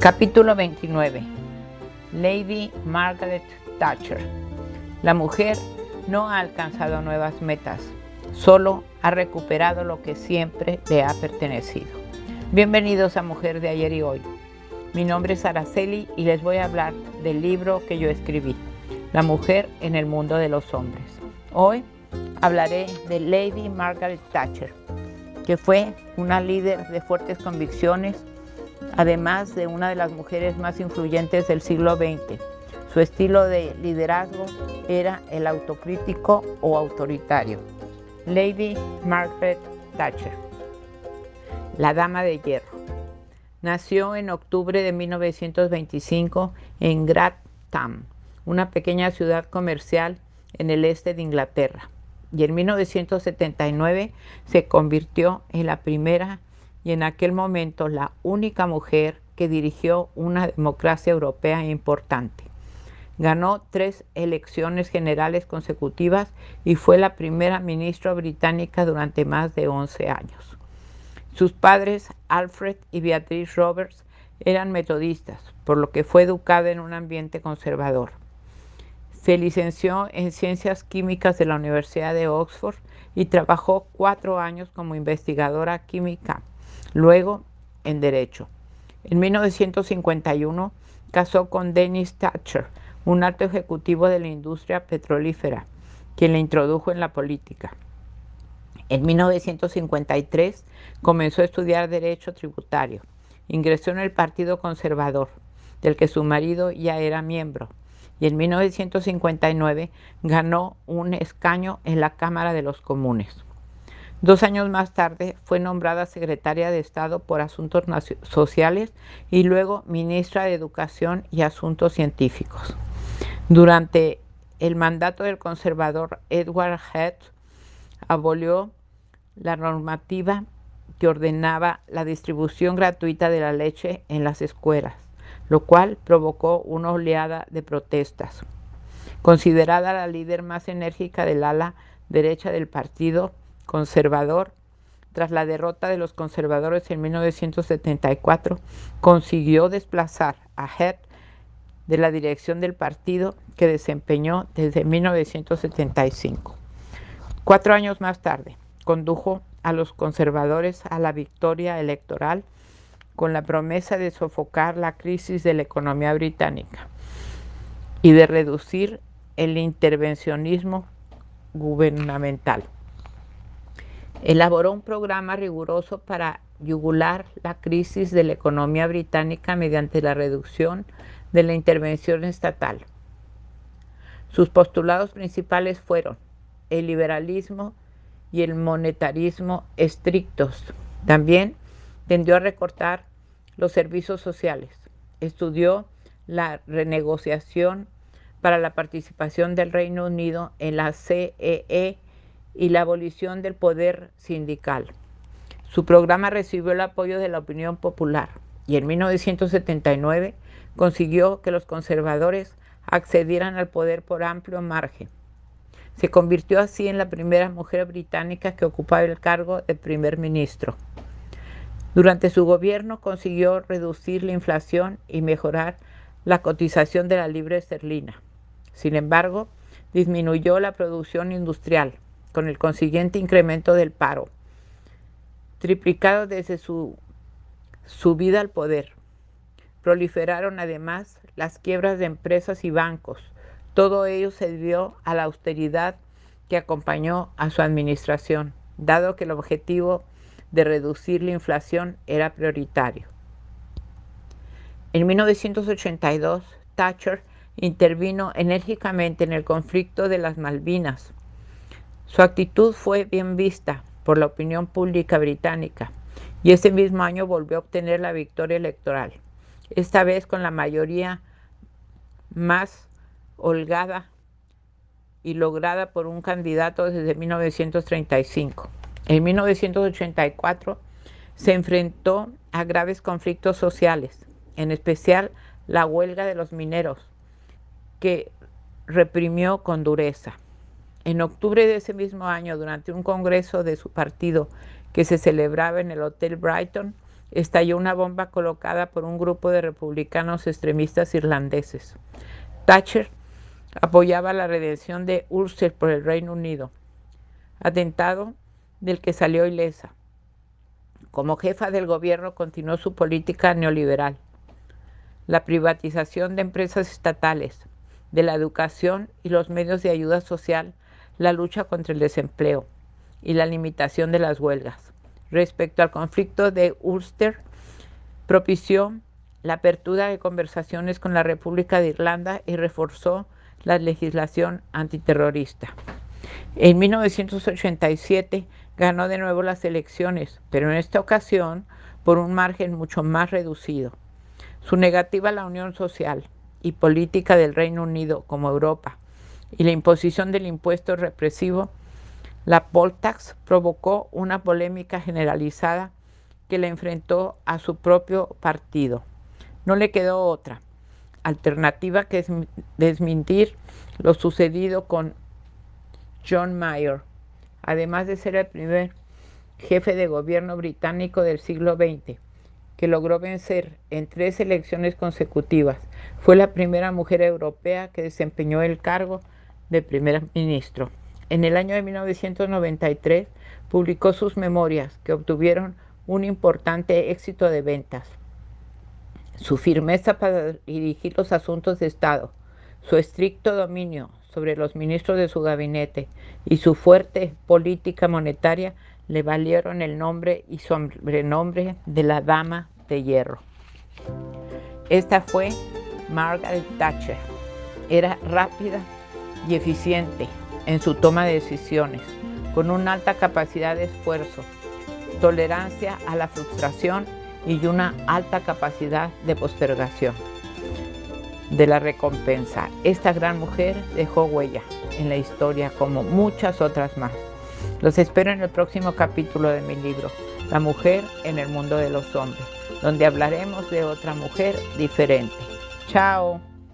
Capítulo 29. Lady Margaret Thatcher. La mujer no ha alcanzado nuevas metas, solo ha recuperado lo que siempre le ha pertenecido. Bienvenidos a Mujer de ayer y hoy. Mi nombre es Araceli y les voy a hablar del libro que yo escribí, La mujer en el mundo de los hombres. Hoy hablaré de Lady Margaret Thatcher, que fue una líder de fuertes convicciones además de una de las mujeres más influyentes del siglo XX. Su estilo de liderazgo era el autocrítico o autoritario. Lady Margaret Thatcher, la Dama de Hierro. Nació en octubre de 1925 en Grantham, una pequeña ciudad comercial en el este de Inglaterra. Y en 1979 se convirtió en la primera y en aquel momento la única mujer que dirigió una democracia europea importante. Ganó tres elecciones generales consecutivas y fue la primera ministra británica durante más de 11 años. Sus padres, Alfred y Beatrice Roberts, eran metodistas, por lo que fue educada en un ambiente conservador. Se licenció en Ciencias Químicas de la Universidad de Oxford y trabajó cuatro años como investigadora química luego en Derecho. En 1951 casó con Dennis Thatcher, un alto ejecutivo de la industria petrolífera, quien le introdujo en la política. En 1953 comenzó a estudiar Derecho Tributario. Ingresó en el Partido Conservador, del que su marido ya era miembro, y en 1959 ganó un escaño en la Cámara de los Comunes. Dos años más tarde fue nombrada secretaria de Estado por Asuntos Sociales y luego ministra de Educación y Asuntos Científicos. Durante el mandato del conservador Edward Head, abolió la normativa que ordenaba la distribución gratuita de la leche en las escuelas, lo cual provocó una oleada de protestas. Considerada la líder más enérgica del ala derecha del partido, conservador, tras la derrota de los conservadores en 1974, consiguió desplazar a Head de la dirección del partido que desempeñó desde 1975. Cuatro años más tarde, condujo a los conservadores a la victoria electoral con la promesa de sofocar la crisis de la economía británica y de reducir el intervencionismo gubernamental. Elaboró un programa riguroso para yugular la crisis de la economía británica mediante la reducción de la intervención estatal. Sus postulados principales fueron el liberalismo y el monetarismo estrictos. También tendió a recortar los servicios sociales. Estudió la renegociación para la participación del Reino Unido en la CEE e y la abolición del poder sindical. Su programa recibió el apoyo de la opinión popular y en 1979 consiguió que los conservadores accedieran al poder por amplio margen. Se convirtió así en la primera mujer británica que ocupaba el cargo de primer ministro. Durante su gobierno consiguió reducir la inflación y mejorar la cotización de la libra esterlina. Sin embargo, disminuyó la producción industrial, con el consiguiente incremento del paro, triplicado desde su subida al poder. Proliferaron además las quiebras de empresas y bancos. Todo ello se debió a la austeridad que acompañó a su administración, dado que el objetivo de reducir la inflación era prioritario. En 1982, Thatcher intervino enérgicamente en el conflicto de las Malvinas, su actitud fue bien vista por la opinión pública británica y ese mismo año volvió a obtener la victoria electoral, esta vez con la mayoría más holgada y lograda por un candidato desde 1935. En 1984 se enfrentó a graves conflictos sociales, en especial la huelga de los mineros, que reprimió con dureza. En octubre de ese mismo año, durante un congreso de su partido que se celebraba en el Hotel Brighton, estalló una bomba colocada por un grupo de republicanos extremistas irlandeses. Thatcher apoyaba la redención de Ulster por el Reino Unido, atentado del que salió ilesa. Como jefa del gobierno continuó su política neoliberal, la privatización de empresas estatales, de la educación y los medios de ayuda social, la lucha contra el desempleo y la limitación de las huelgas. Respecto al conflicto de Ulster, propició la apertura de conversaciones con la República de Irlanda y reforzó la legislación antiterrorista. En 1987 ganó de nuevo las elecciones, pero en esta ocasión por un margen mucho más reducido. Su negativa a la unión social y política del Reino Unido como Europa y la imposición del impuesto represivo, la poll tax provocó una polémica generalizada que le enfrentó a su propio partido. No le quedó otra alternativa que desmentir lo sucedido con John Mayer, además de ser el primer jefe de gobierno británico del siglo XX, que logró vencer en tres elecciones consecutivas. Fue la primera mujer europea que desempeñó el cargo de primer ministro. En el año de 1993 publicó sus memorias que obtuvieron un importante éxito de ventas. Su firmeza para dirigir los asuntos de Estado, su estricto dominio sobre los ministros de su gabinete y su fuerte política monetaria le valieron el nombre y sobrenombre de la Dama de Hierro. Esta fue Margaret Thatcher. Era rápida y eficiente en su toma de decisiones, con una alta capacidad de esfuerzo, tolerancia a la frustración y una alta capacidad de postergación de la recompensa. Esta gran mujer dejó huella en la historia como muchas otras más. Los espero en el próximo capítulo de mi libro, La mujer en el mundo de los hombres, donde hablaremos de otra mujer diferente. Chao.